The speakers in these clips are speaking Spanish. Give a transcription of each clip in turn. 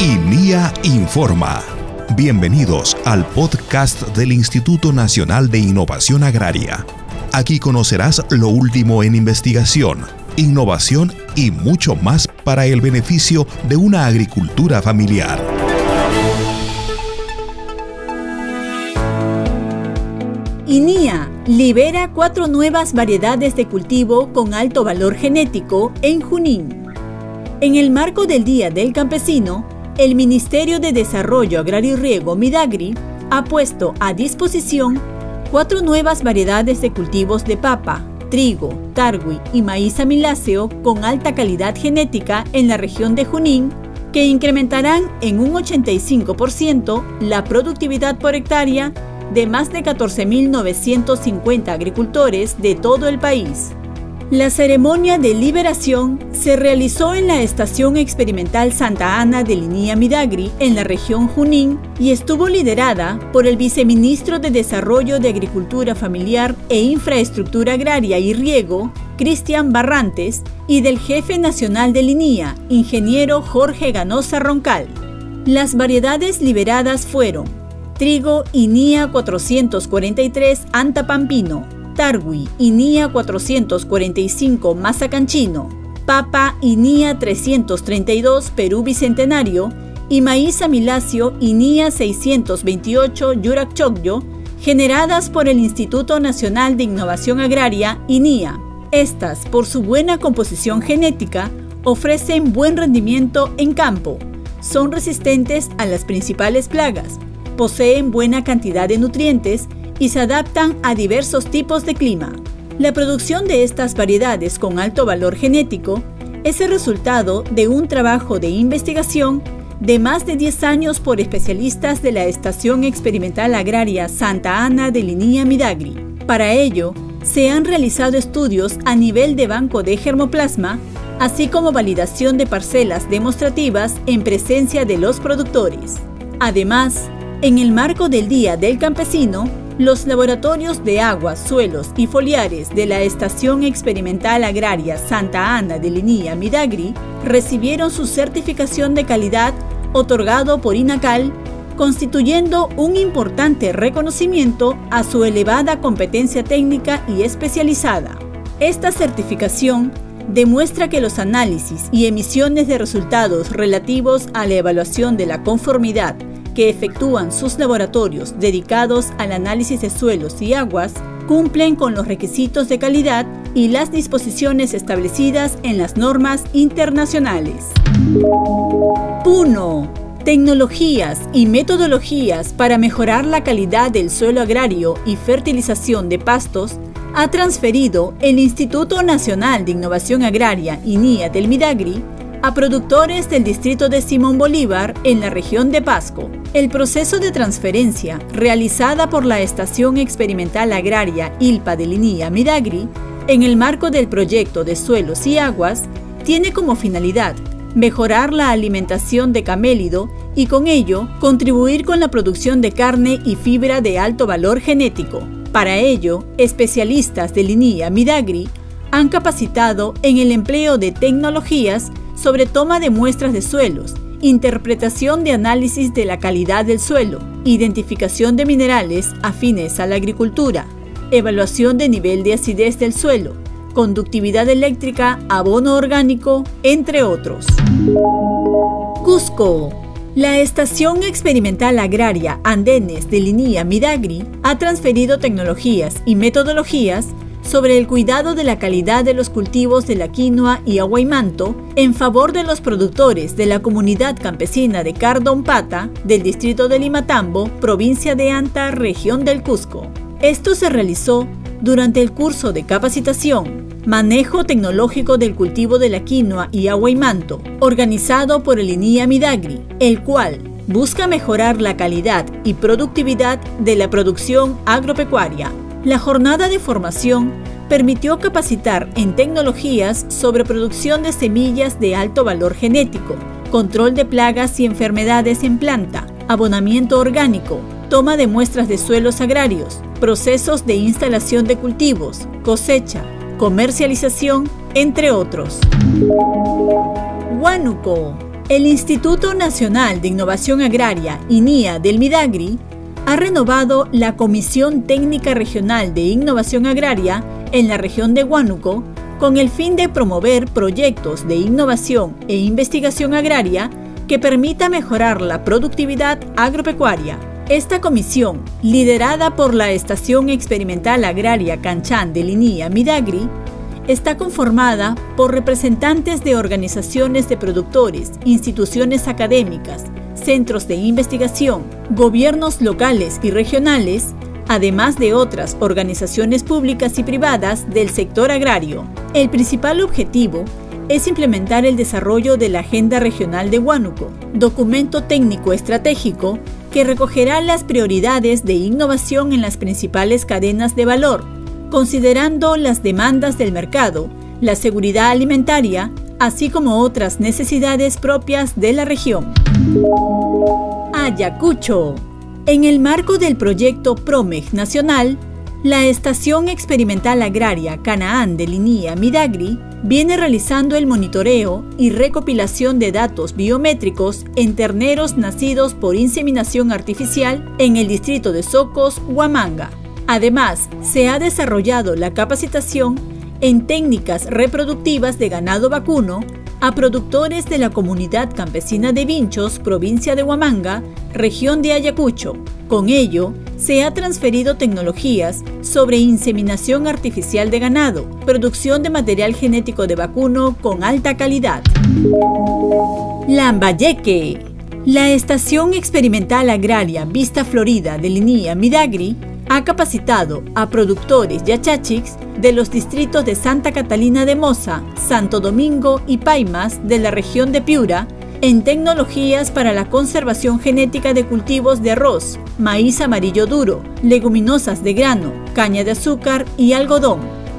INIA Informa. Bienvenidos al podcast del Instituto Nacional de Innovación Agraria. Aquí conocerás lo último en investigación, innovación y mucho más para el beneficio de una agricultura familiar. INIA libera cuatro nuevas variedades de cultivo con alto valor genético en Junín. En el marco del Día del Campesino, el Ministerio de Desarrollo Agrario y Riego, Midagri, ha puesto a disposición cuatro nuevas variedades de cultivos de papa, trigo, targui y maíz amiláceo con alta calidad genética en la región de Junín que incrementarán en un 85% la productividad por hectárea de más de 14.950 agricultores de todo el país. La ceremonia de liberación se realizó en la Estación Experimental Santa Ana de Linía Midagri, en la región Junín, y estuvo liderada por el viceministro de Desarrollo de Agricultura Familiar e Infraestructura Agraria y Riego, Cristian Barrantes, y del jefe nacional de Linía, ingeniero Jorge Ganosa Roncal. Las variedades liberadas fueron trigo INIA 443 Antapampino, Tarwi, INIA 445 Mazacanchino, papa INIA 332 Perú Bicentenario y maíz amiláceo INIA 628 Chocyo, generadas por el Instituto Nacional de Innovación Agraria INIA. Estas, por su buena composición genética, ofrecen buen rendimiento en campo, son resistentes a las principales plagas, poseen buena cantidad de nutrientes y se adaptan a diversos tipos de clima. La producción de estas variedades con alto valor genético es el resultado de un trabajo de investigación de más de 10 años por especialistas de la Estación Experimental Agraria Santa Ana de Linía Midagri. Para ello, se han realizado estudios a nivel de banco de germoplasma, así como validación de parcelas demostrativas en presencia de los productores. Además, en el marco del Día del Campesino, los laboratorios de aguas, suelos y foliares de la Estación Experimental Agraria Santa Ana de Linía Midagri recibieron su certificación de calidad otorgado por INACAL, constituyendo un importante reconocimiento a su elevada competencia técnica y especializada. Esta certificación demuestra que los análisis y emisiones de resultados relativos a la evaluación de la conformidad que efectúan sus laboratorios dedicados al análisis de suelos y aguas cumplen con los requisitos de calidad y las disposiciones establecidas en las normas internacionales. Puno. Tecnologías y metodologías para mejorar la calidad del suelo agrario y fertilización de pastos ha transferido el Instituto Nacional de Innovación Agraria INIA del Midagri a productores del distrito de Simón Bolívar en la región de Pasco. El proceso de transferencia, realizada por la Estación Experimental Agraria ILPA de Linía Midagri, en el marco del proyecto de suelos y aguas, tiene como finalidad mejorar la alimentación de camélido y con ello contribuir con la producción de carne y fibra de alto valor genético. Para ello, especialistas de Linía Midagri han capacitado en el empleo de tecnologías sobre toma de muestras de suelos, interpretación de análisis de la calidad del suelo, identificación de minerales afines a la agricultura, evaluación de nivel de acidez del suelo, conductividad eléctrica, abono orgánico, entre otros. Cusco. La Estación Experimental Agraria Andenes de Linía Midagri ha transferido tecnologías y metodologías sobre el cuidado de la calidad de los cultivos de la quinoa y aguaymanto en favor de los productores de la comunidad campesina de Cardompata del distrito de Limatambo, provincia de Anta, región del Cusco. Esto se realizó durante el curso de capacitación Manejo Tecnológico del Cultivo de la Quinoa y Aguaymanto, organizado por el INIA Midagri, el cual busca mejorar la calidad y productividad de la producción agropecuaria la jornada de formación permitió capacitar en tecnologías sobre producción de semillas de alto valor genético, control de plagas y enfermedades en planta, abonamiento orgánico, toma de muestras de suelos agrarios, procesos de instalación de cultivos, cosecha, comercialización, entre otros. Huánuco El Instituto Nacional de Innovación Agraria, INIA del Midagri, ha renovado la Comisión Técnica Regional de Innovación Agraria en la región de Huánuco con el fin de promover proyectos de innovación e investigación agraria que permita mejorar la productividad agropecuaria. Esta comisión, liderada por la Estación Experimental Agraria Canchán de Linía Midagri, está conformada por representantes de organizaciones de productores, instituciones académicas, centros de investigación, gobiernos locales y regionales, además de otras organizaciones públicas y privadas del sector agrario. El principal objetivo es implementar el desarrollo de la Agenda Regional de Huánuco, documento técnico estratégico que recogerá las prioridades de innovación en las principales cadenas de valor, considerando las demandas del mercado, la seguridad alimentaria, así como otras necesidades propias de la región. Ayacucho. En el marco del proyecto PROMEG Nacional, la Estación Experimental Agraria Canaán de Linía Midagri viene realizando el monitoreo y recopilación de datos biométricos en terneros nacidos por inseminación artificial en el distrito de Socos, Huamanga. Además, se ha desarrollado la capacitación en técnicas reproductivas de ganado vacuno a productores de la comunidad campesina de Vinchos, provincia de Huamanga, región de Ayacucho. Con ello, se ha transferido tecnologías sobre inseminación artificial de ganado, producción de material genético de vacuno con alta calidad. Lambayeque. La Estación Experimental Agraria Vista Florida de Linía Midagri ha capacitado a productores yachachix de los distritos de Santa Catalina de Moza, Santo Domingo y Paimas de la región de Piura en tecnologías para la conservación genética de cultivos de arroz, maíz amarillo duro, leguminosas de grano, caña de azúcar y algodón.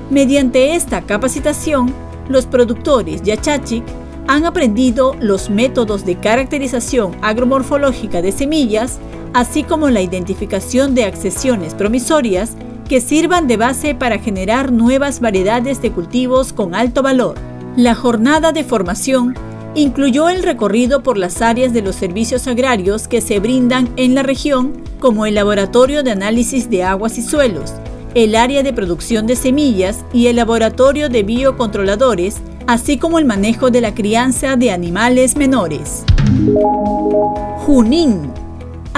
Mediante esta capacitación, los productores Yachachic han aprendido los métodos de caracterización agromorfológica de semillas, así como la identificación de accesiones promisorias que sirvan de base para generar nuevas variedades de cultivos con alto valor. La jornada de formación incluyó el recorrido por las áreas de los servicios agrarios que se brindan en la región, como el Laboratorio de Análisis de Aguas y Suelos, el área de producción de semillas y el Laboratorio de Biocontroladores, así como el manejo de la crianza de animales menores. Junín.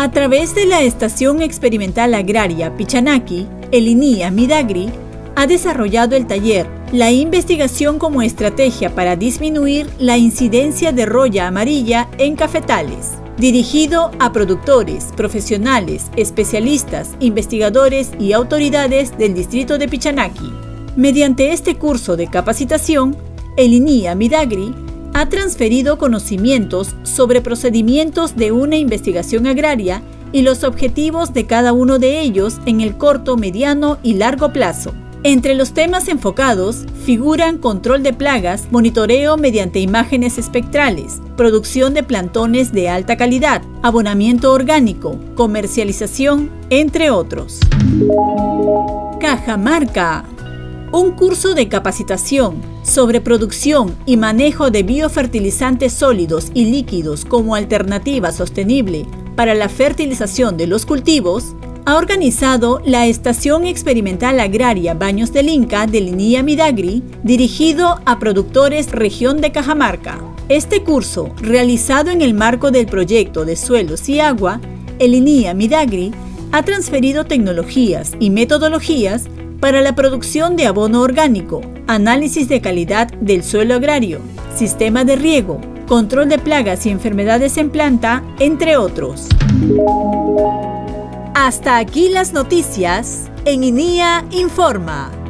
A través de la Estación Experimental Agraria Pichanaki, el INIA Midagri ha desarrollado el taller La investigación como estrategia para disminuir la incidencia de roya amarilla en cafetales, dirigido a productores, profesionales, especialistas, investigadores y autoridades del distrito de Pichanaki. Mediante este curso de capacitación, el INIA Midagri ha transferido conocimientos sobre procedimientos de una investigación agraria y los objetivos de cada uno de ellos en el corto, mediano y largo plazo. Entre los temas enfocados figuran control de plagas, monitoreo mediante imágenes espectrales, producción de plantones de alta calidad, abonamiento orgánico, comercialización, entre otros. Cajamarca. Un curso de capacitación sobre producción y manejo de biofertilizantes sólidos y líquidos como alternativa sostenible para la fertilización de los cultivos ha organizado la Estación Experimental Agraria Baños del Inca de Linía Midagri, dirigido a productores región de Cajamarca. Este curso, realizado en el marco del proyecto de suelos y agua, el INIA Midagri ha transferido tecnologías y metodologías para la producción de abono orgánico, análisis de calidad del suelo agrario, sistema de riego, control de plagas y enfermedades en planta, entre otros. Hasta aquí las noticias en INIA Informa.